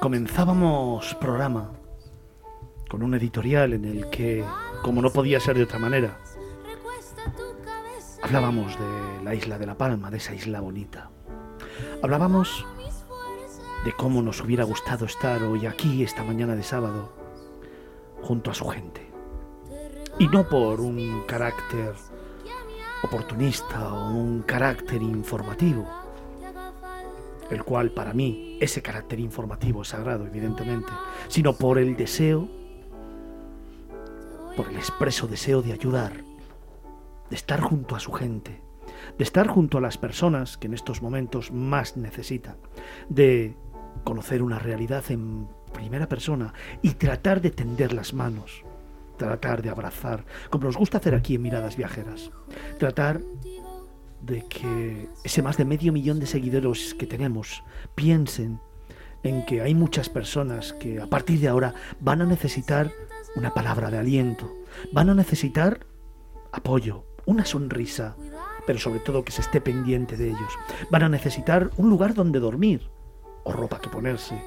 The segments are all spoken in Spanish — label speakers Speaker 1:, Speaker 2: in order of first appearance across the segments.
Speaker 1: Comenzábamos programa con un editorial en el que, como no podía ser de otra manera, hablábamos de la isla de La Palma, de esa isla bonita. Hablábamos de cómo nos hubiera gustado estar hoy aquí, esta mañana de sábado, junto a su gente. Y no por un carácter oportunista o un carácter informativo, el cual para mí ese carácter informativo es sagrado, evidentemente, sino por el deseo, por el expreso deseo de ayudar, de estar junto a su gente, de estar junto a las personas que en estos momentos más necesitan, de conocer una realidad en primera persona y tratar de tender las manos, tratar de abrazar, como nos gusta hacer aquí en Miradas Viajeras, tratar de que ese más de medio millón de seguidores que tenemos piensen en que hay muchas personas que a partir de ahora van a necesitar una palabra de aliento, van a necesitar apoyo, una sonrisa, pero sobre todo que se esté pendiente de ellos. Van a necesitar un lugar donde dormir, o ropa que ponerse,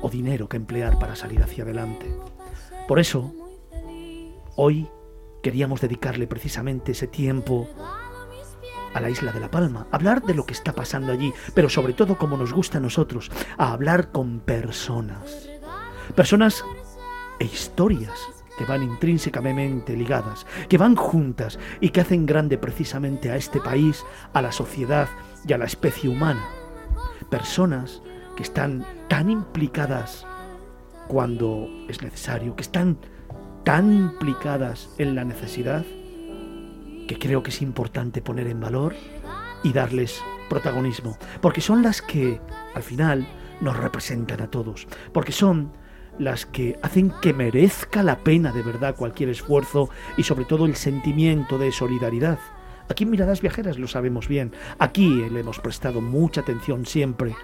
Speaker 1: o dinero que emplear para salir hacia adelante. Por eso, hoy queríamos dedicarle precisamente ese tiempo a la isla de La Palma, hablar de lo que está pasando allí, pero sobre todo como nos gusta a nosotros, a hablar con personas. Personas e historias que van intrínsecamente ligadas, que van juntas y que hacen grande precisamente a este país, a la sociedad y a la especie humana. Personas que están tan implicadas cuando es necesario, que están tan implicadas en la necesidad, que creo que es importante poner en valor y darles protagonismo, porque son las que al final nos representan a todos, porque son las que hacen que merezca la pena de verdad cualquier esfuerzo y sobre todo el sentimiento de solidaridad. Aquí en Miradas Viajeras lo sabemos bien, aquí le hemos prestado mucha atención siempre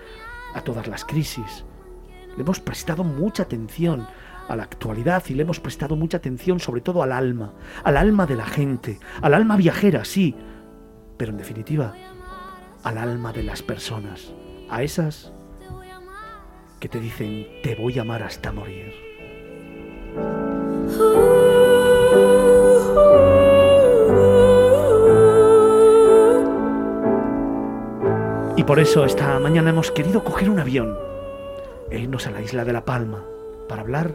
Speaker 1: a todas las crisis, le hemos prestado mucha atención a la actualidad y le hemos prestado mucha atención sobre todo al alma, al alma de la gente, al alma viajera, sí, pero en definitiva, al alma de las personas, a esas que te dicen te voy a amar hasta morir. Y por eso esta mañana hemos querido coger un avión e irnos a la isla de La Palma para hablar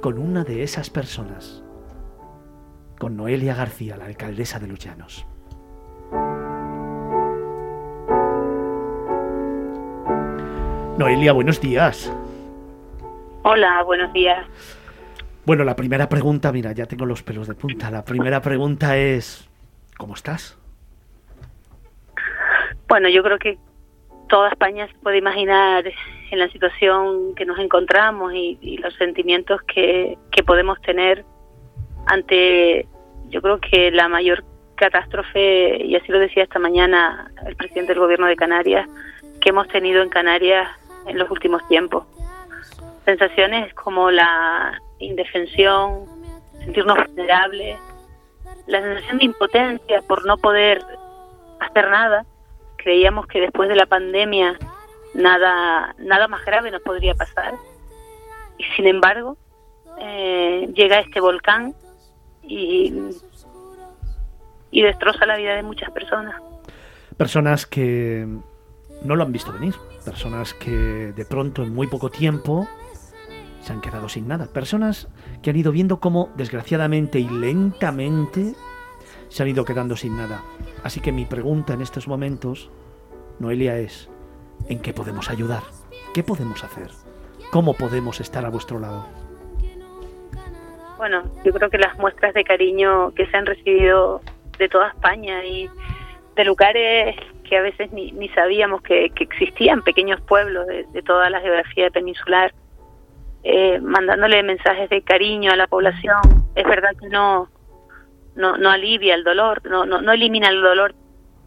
Speaker 1: con una de esas personas, con Noelia García, la alcaldesa de Luchanos. Noelia, buenos días.
Speaker 2: Hola, buenos días.
Speaker 1: Bueno, la primera pregunta, mira, ya tengo los pelos de punta. La primera pregunta es, ¿cómo estás?
Speaker 2: Bueno, yo creo que toda España se puede imaginar en la situación que nos encontramos y, los sentimientos que, que podemos tener ante, yo creo que la mayor catástrofe, y así lo decía esta mañana el presidente del gobierno de Canarias, que hemos tenido en Canarias en los últimos tiempos. Sensaciones como la indefensión, sentirnos vulnerables, la sensación de impotencia por no poder hacer nada. Creíamos que después de la pandemia nada, nada más grave nos podría pasar. Y sin embargo, eh, llega este volcán y, y destroza la vida de muchas personas.
Speaker 1: Personas que no lo han visto venir, personas que de pronto en muy poco tiempo se han quedado sin nada, personas que han ido viendo cómo desgraciadamente y lentamente se han ido quedando sin nada. Así que mi pregunta en estos momentos, Noelia, es, ¿en qué podemos ayudar? ¿Qué podemos hacer? ¿Cómo podemos estar a vuestro lado?
Speaker 2: Bueno, yo creo que las muestras de cariño que se han recibido de toda España y de lugares que a veces ni, ni sabíamos que, existían, pequeños pueblos de, toda la geografía peninsular, eh, mandándole mensajes de cariño a la población. Es verdad que no, no, no alivia el dolor, no, no, no elimina el dolor,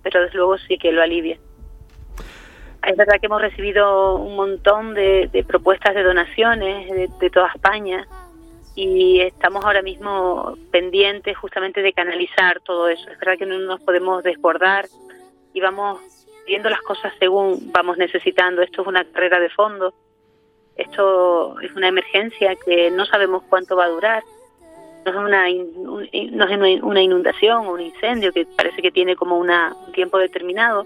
Speaker 2: pero desde luego sí que lo alivia. Es verdad que hemos recibido un montón de, propuestas de donaciones de, de, toda España y estamos ahora mismo pendientes justamente de canalizar todo eso. Es verdad que no nos podemos desbordar y vamos viendo las cosas según vamos necesitando. Esto es una carrera de fondo, esto es una emergencia que no sabemos cuánto va a durar. No es una, no es una inundación o un incendio que parece que tiene como una, un tiempo determinado.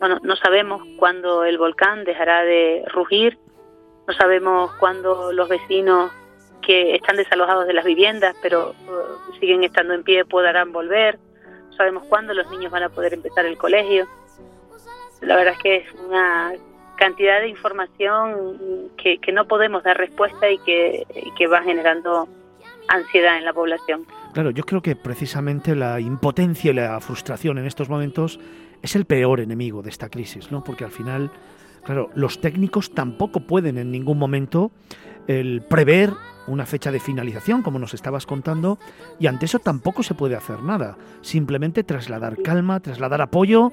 Speaker 2: Bueno, no sabemos cuándo el volcán dejará de rugir, no sabemos cuándo los vecinos que están desalojados de las viviendas, pero uh, siguen estando en pie, podrán volver. sabemos cuándo los niños van a poder empezar el colegio. La verdad es que es una cantidad de información que, no podemos dar respuesta y que va generando ansiedad en la población.
Speaker 1: Claro, yo creo que precisamente la impotencia y la frustración en estos momentos es el peor enemigo de esta crisis, ¿no? Porque al final, claro, los técnicos tampoco pueden en ningún momento prever una fecha de finalización, como nos estabas contando, y ante eso tampoco se puede hacer nada. Simplemente trasladar calma, trasladar apoyo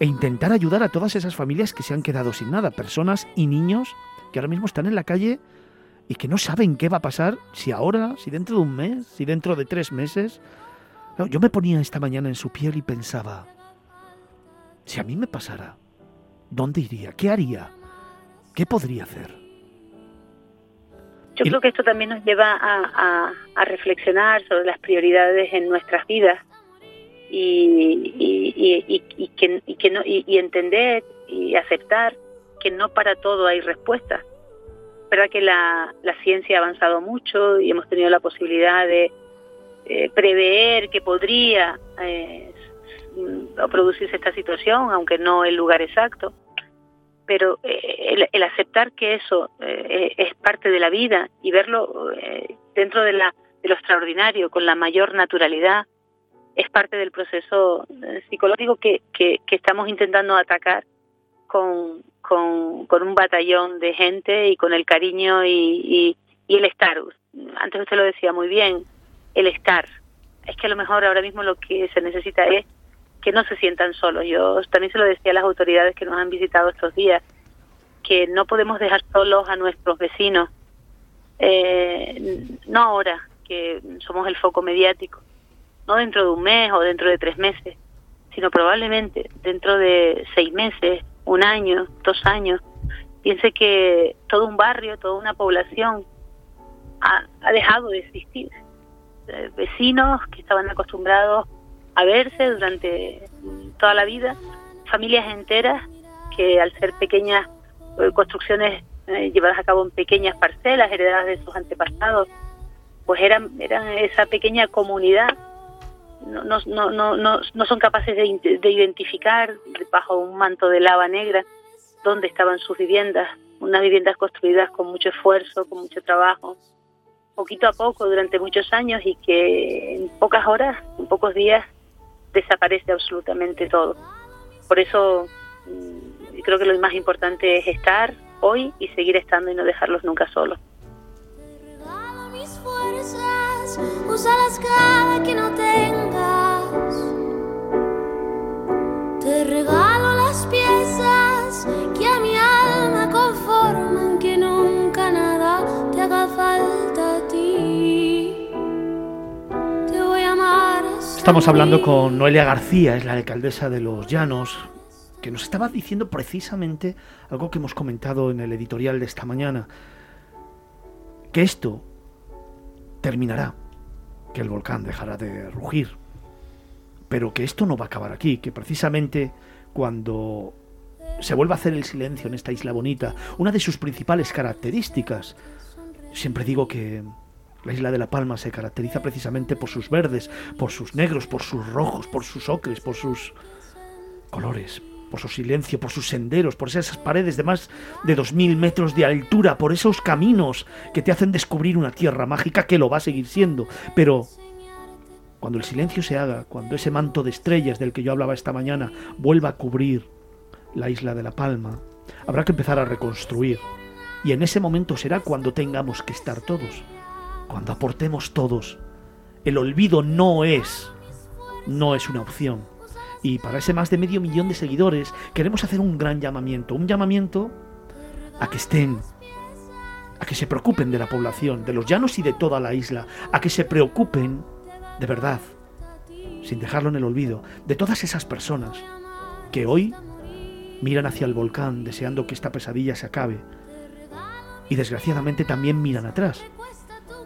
Speaker 1: e intentar ayudar a todas esas familias que se han quedado sin nada, personas y niños que ahora mismo están en la calle y que no saben qué va a pasar, si ahora, si dentro de un mes, si dentro de tres meses. yo me ponía esta mañana en su piel y pensaba, si a mí me pasara, ¿dónde iría? ¿Qué haría? ¿Qué podría hacer?
Speaker 2: Yo creo que esto también nos lleva a, reflexionar sobre las prioridades en nuestras vidas y, y, que, y, entender y aceptar que no para todo hay respuesta. verdad que la, ciencia ha avanzado mucho y hemos tenido la posibilidad de eh, prever que podría eh, producirse esta situación, aunque no el lugar exacto pero eh, el, aceptar que eso eh, es parte de la vida y verlo eh, dentro de, la, de lo extraordinario, con la mayor naturalidad, es parte del proceso psicológico que, que, estamos intentando atacar con, con, con, un batallón de gente y con el cariño y, y el estar. Antes usted lo decía muy bien, el estar. Es que a lo mejor ahora mismo lo que se necesita es que no se sientan solos. Yo también se lo decía a las autoridades que nos han visitado estos días, que no podemos dejar solos a nuestros vecinos, eh, no ahora, que somos el foco mediático, no dentro de un mes o dentro de tres meses, sino probablemente dentro de seis meses, un año, dos años. Piense que todo un barrio, toda una población ha, dejado de existir. Eh, vecinos que estaban acostumbrados a verse durante toda la vida, familias enteras que al ser pequeñas eh, construcciones eh, llevadas a cabo en pequeñas parcelas heredadas de sus antepasados, pues eran, eran esa pequeña comunidad, no, no, no, no, no son capaces de, de identificar bajo un manto de lava negra dónde estaban sus viviendas, unas viviendas construidas con mucho esfuerzo, con mucho trabajo, poquito a poco durante muchos años y que en pocas horas, en pocos días, desaparece absolutamente todo. Por eso mm, creo que lo más importante es estar hoy y seguir estando y no dejarlos nunca solos. que no tengas. Te regalo
Speaker 1: Estamos hablando con Noelia García, es la alcaldesa de Los Llanos, que nos estaba diciendo precisamente algo que hemos comentado en el editorial de esta mañana, que esto terminará, que el volcán dejará de rugir, pero que esto no va a acabar aquí, que precisamente cuando se vuelva a hacer el silencio en esta isla bonita, una de sus principales características, siempre digo que la isla de La Palma se caracteriza precisamente por sus verdes, por sus negros, por sus rojos, por sus ocres, por sus colores. por su silencio, por sus senderos, por esas paredes de más de dos mil metros de altura, por esos caminos que te hacen descubrir una tierra mágica que lo va a seguir siendo. Pero cuando el silencio se haga, cuando ese manto de estrellas del que yo hablaba esta mañana vuelva a cubrir la isla de La Palma, habrá que empezar a reconstruir. Y en ese momento será cuando tengamos que estar todos, cuando aportemos todos. El olvido no es, no es una opción y para ese más de medio millón de seguidores queremos hacer un gran llamamiento, un llamamiento a que estén, a que se preocupen de la población, de los llanos y de toda la isla, a que se preocupen de verdad, sin dejarlo en el olvido, de todas esas personas que hoy miran hacia el volcán deseando que esta pesadilla se acabe y desgraciadamente también miran atrás,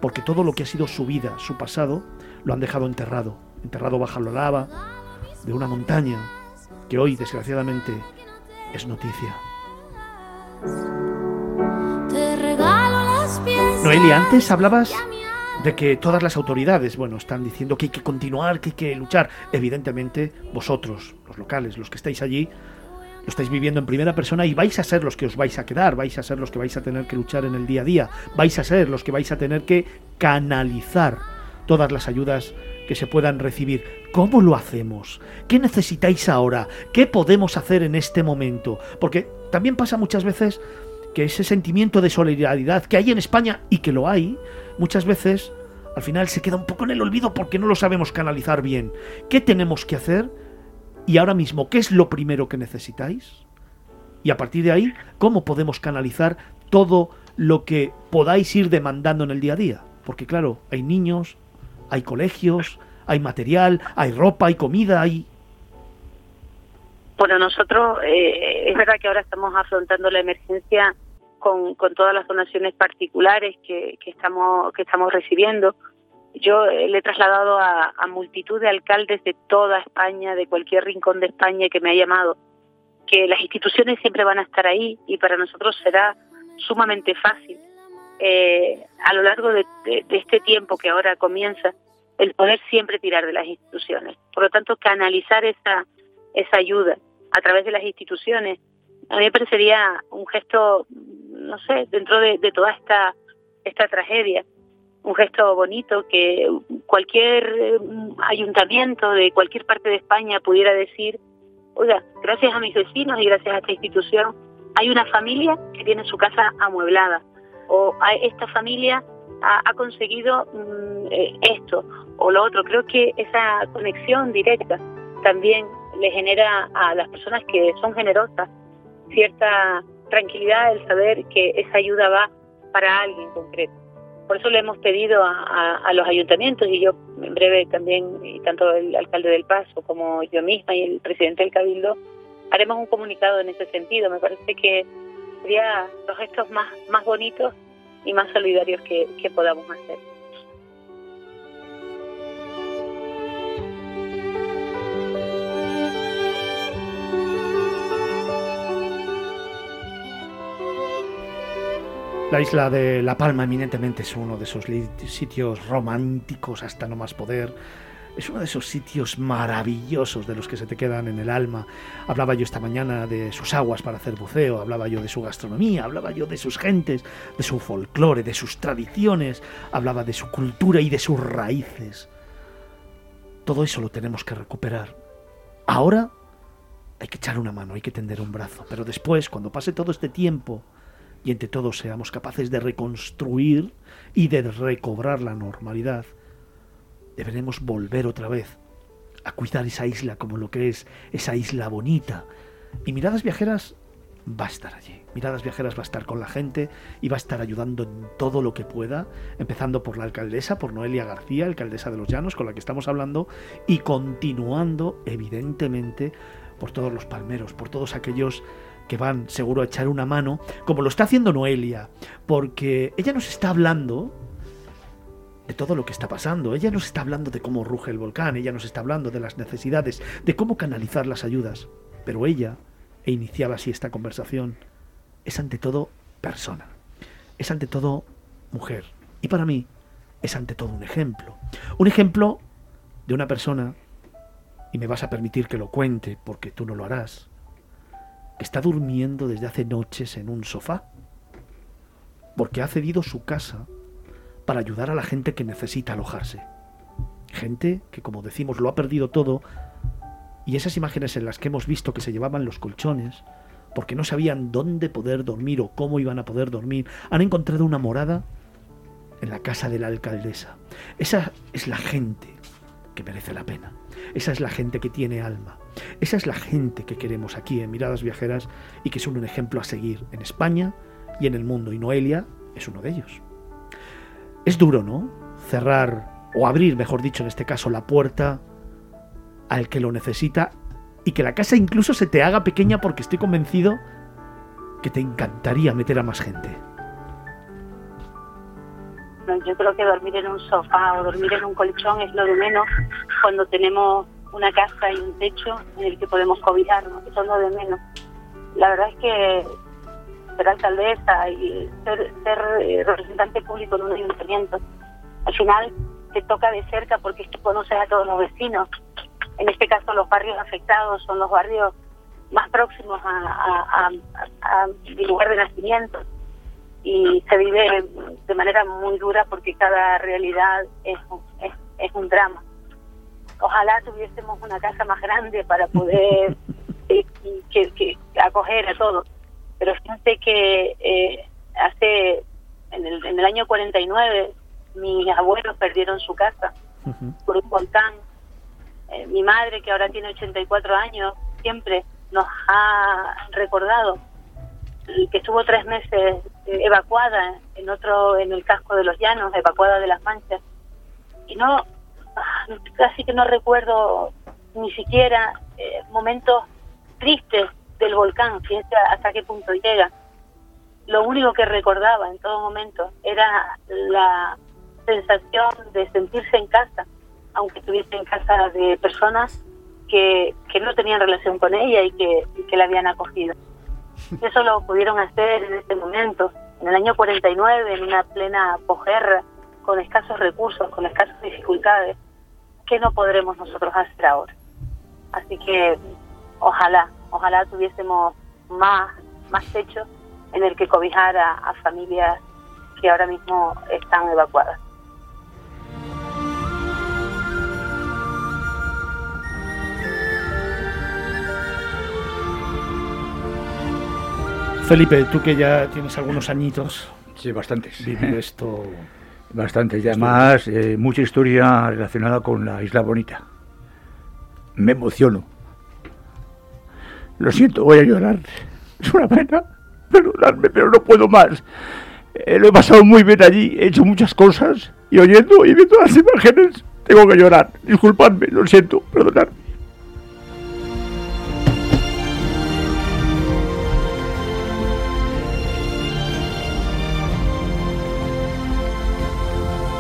Speaker 1: porque todo lo que ha sido su vida, su pasado, lo han dejado enterrado, enterrado bajo la lava, de una montaña que hoy desgraciadamente es noticia. Noelia, antes hablabas de que todas las autoridades, bueno, están diciendo que hay que continuar, que hay que luchar. Evidentemente, vosotros, los locales, los que estáis allí, lo estáis viviendo en primera persona y vais a ser los que os vais a quedar, vais a ser los que vais a tener que luchar en el día a día, vais a ser los que vais a tener que canalizar todas las ayudas que se puedan recibir. ¿Cómo lo hacemos? ¿Qué necesitáis ahora? ¿Qué podemos hacer en este momento? Porque también pasa muchas veces que ese sentimiento de solidaridad que hay en España y que lo hay, muchas veces al final se queda un poco en el olvido porque no lo sabemos canalizar bien. ¿Qué tenemos que hacer? Y ahora mismo, ¿qué es lo primero que necesitáis? Y a partir de ahí, ¿cómo podemos canalizar todo lo que podáis ir demandando en el día a día? Porque claro, hay niños, hay colegios, hay material, hay ropa, hay comida, hay...
Speaker 2: Bueno, nosotros eh, es verdad que ahora estamos afrontando la emergencia con, con todas las donaciones particulares que, que, estamos, que estamos recibiendo. Yo eh, le he trasladado a, multitud de alcaldes de toda España, de cualquier rincón de España que me ha llamado, que las instituciones siempre van a estar ahí y para nosotros será sumamente fácil eh, a lo largo de, este tiempo que ahora comienza, el poder siempre tirar de las instituciones. Por lo tanto, canalizar esa, esa ayuda a través de las instituciones, a mí me parecería un gesto, no sé, dentro de, toda esta, esta tragedia, un gesto bonito que cualquier mm, ayuntamiento de cualquier parte de España pudiera decir, oiga, gracias a mis vecinos y gracias a esta institución, hay una familia que tiene su casa amueblada, o esta familia ha, conseguido mm, eh, esto o lo otro. Creo que esa conexión directa también le genera a las personas que son generosas cierta tranquilidad el saber que esa ayuda va para alguien concreto. Por eso le hemos pedido a, los ayuntamientos y yo en breve también, y tanto el alcalde del Paso como yo misma y el presidente del Cabildo, haremos un comunicado en ese sentido. Me parece que sería los gestos más, bonitos y más solidarios que podamos hacer.
Speaker 1: La isla de La Palma eminentemente es uno de esos sitios románticos hasta no más poder, es uno de esos sitios maravillosos de los que se te quedan en el alma. Hablaba yo esta mañana de sus aguas para hacer buceo, hablaba yo de su gastronomía, hablaba yo de sus gentes, de su folclore, de sus tradiciones, hablaba de su cultura y de sus raíces. Todo eso lo tenemos que recuperar. Ahora hay que echar una mano, hay que tender un brazo, pero después, cuando pase todo este tiempo y entre todos seamos capaces de reconstruir y de recobrar la normalidad, deberemos volver otra vez a cuidar esa isla como lo que es, esa isla bonita. Y Miradas Viajeras va a estar allí. Miradas Viajeras va a estar con la gente y va a estar ayudando en todo lo que pueda, empezando por la alcaldesa, por Noelia García, alcaldesa de los Llanos, con la que estamos hablando, y continuando, evidentemente, por todos los palmeros, por todos aquellos que van seguro a echar una mano, como lo está haciendo Noelia, porque ella nos está hablando de todo lo que está pasando. Ella nos está hablando de cómo ruge el volcán, ella nos está hablando de las necesidades, de cómo canalizar las ayudas. Pero ella, e iniciaba así esta conversación, es ante todo persona, es ante todo mujer. Y para mí es ante todo un ejemplo. Un ejemplo de una persona, y me vas a permitir que lo cuente porque tú no lo harás, está durmiendo desde hace noches en un sofá, porque ha cedido su casa para ayudar a la gente que necesita alojarse. Gente que, como decimos, lo ha perdido todo y esas imágenes en las que hemos visto que se llevaban los colchones, porque no sabían dónde poder dormir o cómo iban a poder dormir, han encontrado una morada en la casa de la alcaldesa. Esa es la gente merece la pena. Esa es la gente que tiene alma. Esa es la gente que queremos aquí en Miradas Viajeras y que son un ejemplo a seguir en España y en el mundo. Y Noelia es uno de ellos. Es duro, ¿no? Cerrar, o abrir, mejor dicho, en este caso, la puerta al que lo necesita y que la casa incluso se te haga pequeña porque estoy convencido que te encantaría meter a más gente.
Speaker 2: Yo creo que dormir en un sofá o dormir en un colchón es lo de menos cuando tenemos una casa y un techo en el que podemos cobijarnos, eso es lo de menos. La verdad es que ser alcaldesa y ser, eh, representante público en un ayuntamiento, al final te toca de cerca porque es que conoces a todos los vecinos. En este caso los barrios afectados son los barrios más próximos a, a mi lugar de nacimiento y se vive de manera muy dura porque cada realidad es, es, es un drama. Ojalá tuviésemos una casa más grande para poder eh, que, que, acoger a todos. Pero fíjate que eh, hace, en el, en el año 49, mis abuelos perdieron su casa por un volcán. Eh, mi madre, que ahora tiene 84 años, siempre nos ha recordado que estuvo tres meses evacuada en otro, en el casco de los llanos, evacuada de las manchas. Y no, ah, casi que no recuerdo ni siquiera eh, momentos tristes del volcán, fíjense hasta qué punto llega. Lo único que recordaba en todo momento era la sensación de sentirse en casa, aunque estuviese en casa de personas que, que no tenían relación con ella y que, y que la habían acogido. Eso lo pudieron hacer en ese momento, en el año 49, en una plena posguerra, con escasos recursos, con escasas dificultades. ¿Qué no podremos nosotros hacer ahora? Así que ojalá, ojalá tuviésemos más, más techo en el que cobijar a familias que ahora mismo están evacuadas.
Speaker 1: Felipe, tú que ya tienes algunos añitos.
Speaker 3: Sí, bastantes.
Speaker 1: Vivir esto.
Speaker 3: Bastantes, y además eh, mucha historia relacionada con la Isla Bonita. Me emociono. Lo siento, voy a llorar. Es una pena. Perdonadme, pero no puedo más. Eh, lo he pasado muy bien allí, he hecho muchas cosas y oyendo y viendo las imágenes tengo que llorar. Disculpadme, lo siento, perdonadme.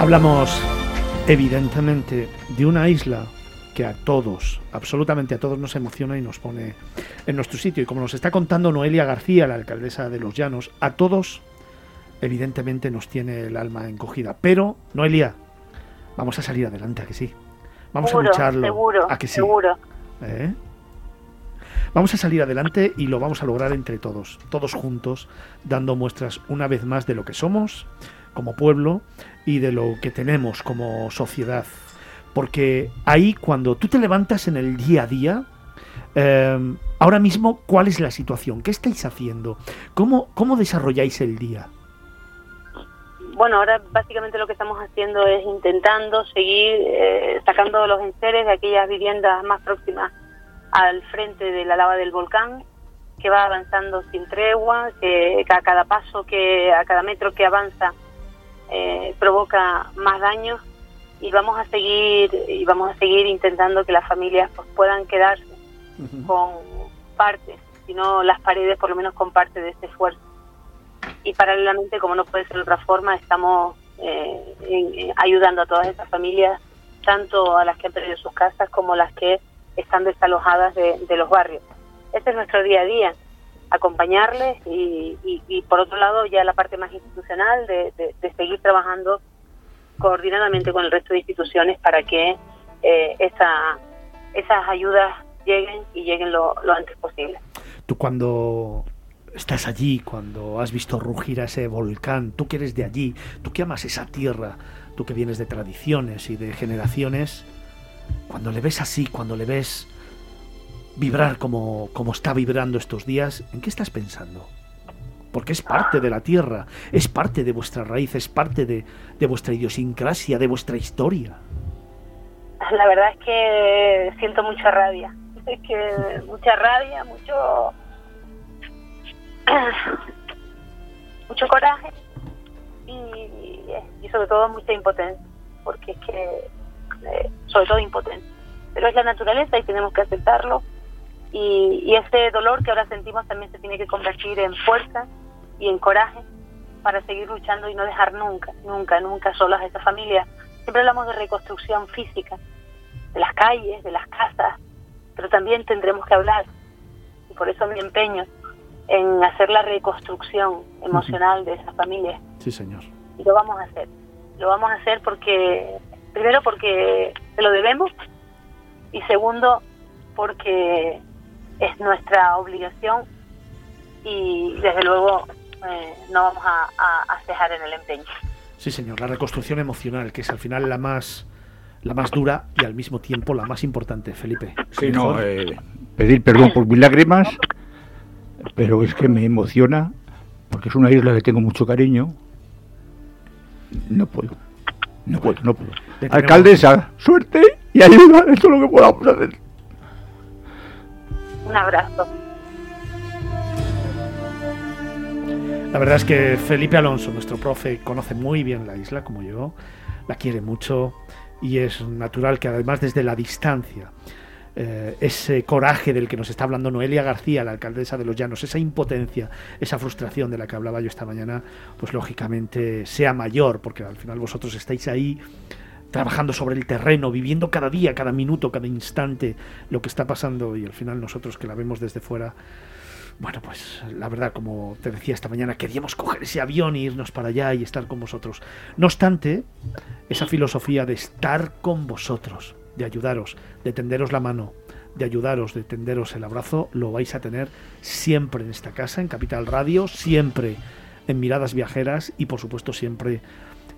Speaker 1: Hablamos evidentemente de una isla que a todos, absolutamente a todos nos emociona y nos pone en nuestro sitio. Y como nos está contando Noelia García, la alcaldesa de Los Llanos, a todos evidentemente nos tiene el alma encogida. Pero, Noelia, vamos a salir adelante, a que sí. Vamos a lucharlo.
Speaker 2: Seguro,
Speaker 1: a que sí.
Speaker 2: Seguro.
Speaker 1: ¿Eh? Vamos a salir adelante y lo vamos a lograr entre todos, todos juntos, dando muestras una vez más de lo que somos como pueblo y de lo que tenemos como sociedad. Porque ahí cuando tú te levantas en el día a día, em, ahora mismo, ¿cuál es la situación? ¿Qué estáis haciendo? ¿Cómo, cómo desarrolláis el día?
Speaker 2: Bueno, ahora básicamente lo que estamos haciendo es intentando seguir eh, sacando los enseres de aquellas viviendas más próximas al frente de la lava del volcán, que va avanzando sin tregua, que a cada paso, que a cada metro que avanza eh, provoca más daños y vamos a seguir y vamos a seguir intentando que las familias pues, puedan quedarse con parte, si no las paredes, por lo menos con parte de este esfuerzo. Y paralelamente, como no puede ser de otra forma, estamos eh, ayudando a todas esas familias, tanto a las que han perdido sus casas como las que están desalojadas de los barrios. Este es nuestro día a día acompañarles y, y, por otro lado ya la parte más institucional de, de, seguir trabajando coordinadamente con el resto de instituciones para que eh, esa, esas ayudas lleguen y lleguen lo, lo antes posible.
Speaker 1: Tú cuando estás allí, cuando has visto rugir a ese volcán, tú que eres de allí, tú que amas esa tierra, tú que vienes de tradiciones y de generaciones, cuando le ves así, cuando le ves vibrar como, como está vibrando estos días, ¿en qué estás pensando? Porque es parte de la tierra, es parte de vuestra raíz, es parte de, vuestra idiosincrasia, de vuestra historia.
Speaker 2: La verdad es que siento mucha rabia, es que mucha rabia, mucho mucho coraje y, y, sobre todo mucha impotencia, porque es que, eh, sobre todo impotencia. Pero es la naturaleza y tenemos que aceptarlo. Y, y ese dolor que ahora sentimos también se tiene que convertir en fuerza y en coraje para seguir luchando y no dejar nunca, nunca, nunca solas a esta familia. Siempre hablamos de reconstrucción física, de las calles, de las casas, pero también tendremos que hablar, y por eso mi empeño, en hacer la reconstrucción emocional de esa familia.
Speaker 1: Sí, señor.
Speaker 2: Y lo vamos a hacer. Lo vamos a hacer porque, primero porque se lo debemos y segundo porque es nuestra obligación y desde luego eh, no vamos a, a, cejar en el empeño.
Speaker 1: Sí, señor, la reconstrucción emocional, que es al final la más la más dura y al mismo tiempo la más importante, Felipe.
Speaker 3: Sí, no, eh, pedir perdón por mis lágrimas pero es que me emociona porque es una isla que tengo mucho cariño. No puedo, no puedo, no puedo. Alcaldesa, suerte y ayuda, esto es lo que podamos hacer.
Speaker 2: Un abrazo.
Speaker 1: La verdad es que Felipe Alonso, nuestro profe, conoce muy bien la isla como yo, la quiere mucho y es natural que además desde la distancia eh, ese coraje del que nos está hablando Noelia García, la alcaldesa de Los Llanos, esa impotencia, esa frustración de la que hablaba yo esta mañana, pues lógicamente sea mayor, porque al final vosotros estáis ahí trabajando sobre el terreno, viviendo cada día, cada minuto, cada instante lo que está pasando y al final nosotros que la vemos desde fuera, bueno, pues la verdad, como te decía esta mañana, queríamos coger ese avión e irnos para allá y estar con vosotros. No obstante, esa filosofía de estar con vosotros, de ayudaros, de tenderos la mano, de ayudaros, de tenderos el abrazo, lo vais a tener siempre en esta casa, en Capital Radio, siempre en Miradas Viajeras y por supuesto siempre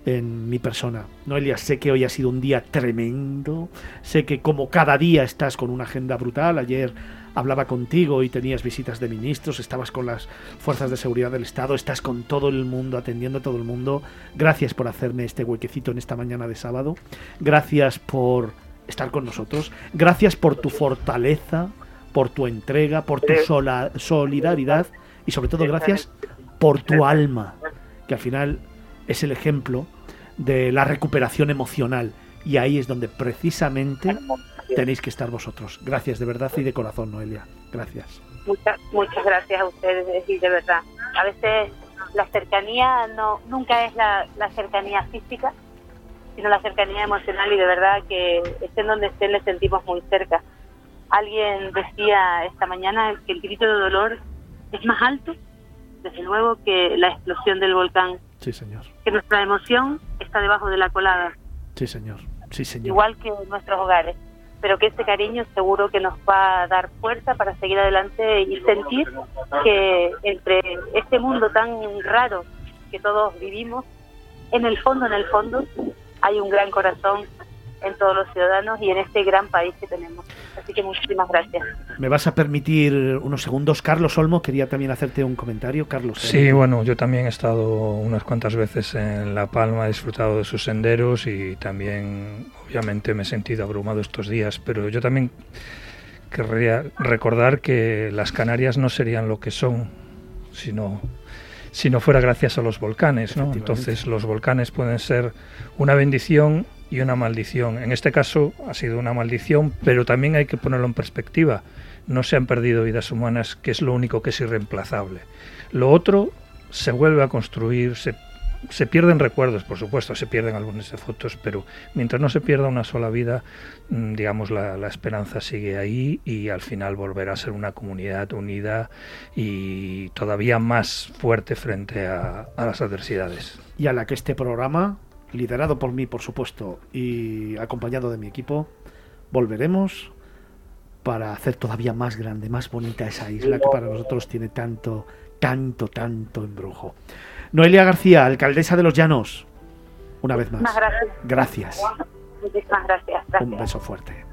Speaker 1: en mi persona. Noelia, sé que hoy ha sido un día tremendo, sé que como cada día estás con una agenda brutal, ayer hablaba contigo y tenías visitas de ministros, estabas con las fuerzas de seguridad del Estado, estás con todo el mundo, atendiendo a todo el mundo. Gracias por hacerme este huequecito en esta mañana de sábado. Gracias por estar con nosotros. Gracias por tu fortaleza, por tu entrega, por tu solidaridad y sobre todo gracias por tu alma, que al final es el ejemplo de la recuperación emocional. Y ahí es donde precisamente tenéis que estar vosotros. Gracias de verdad y de corazón, Noelia. Gracias.
Speaker 2: Muchas, muchas gracias a ustedes y de verdad. A veces la cercanía no nunca es la, cercanía física, sino la cercanía emocional y de verdad que estén donde estén le sentimos muy cerca. Alguien decía esta mañana que el grito de dolor es más alto, desde luego, que la explosión del volcán.
Speaker 1: Sí, señor.
Speaker 2: Que nuestra emoción está debajo de la colada.
Speaker 1: Sí, señor. Sí, señor.
Speaker 2: Igual que en nuestros hogares. Pero que ese cariño seguro que nos va a dar fuerza para seguir adelante y sentir que entre este mundo tan raro que todos vivimos, en el fondo, en el fondo, hay un gran corazón en todos los ciudadanos y en este gran país que tenemos. Así que muchísimas gracias.
Speaker 1: ¿Me vas a permitir unos segundos? Carlos Olmo, quería también hacerte un comentario. Carlos.
Speaker 4: Sí, bueno, yo también he estado unas cuantas veces en La Palma, he disfrutado de sus senderos y también, obviamente, me he sentido abrumado estos días, pero yo también querría recordar que las Canarias no serían lo que son, sino si no fuera gracias a los volcanes. ¿no? Entonces los volcanes pueden ser una bendición y una maldición. En este caso ha sido una maldición, pero también hay que ponerlo en perspectiva. No se han perdido vidas humanas, que es lo único que es irreemplazable. Lo otro se vuelve a construir, se se pierden recuerdos, por supuesto, se pierden álbumes de fotos, pero mientras no se pierda una sola vida, mm, digamos, la, esperanza sigue ahí y al final volverá a ser una comunidad unida y todavía más fuerte frente a, a las adversidades.
Speaker 1: Y a la que este programa, liderado por mí, por supuesto, y acompañado de mi equipo, volveremos para hacer todavía más grande, más bonita esa isla que para nosotros tiene tanto, tanto, tanto embrujo. Noelia García, alcaldesa de Los Llanos, una vez más.
Speaker 2: gracias.
Speaker 1: Gracias.
Speaker 2: Muchísimas gracias.
Speaker 1: Un beso fuerte.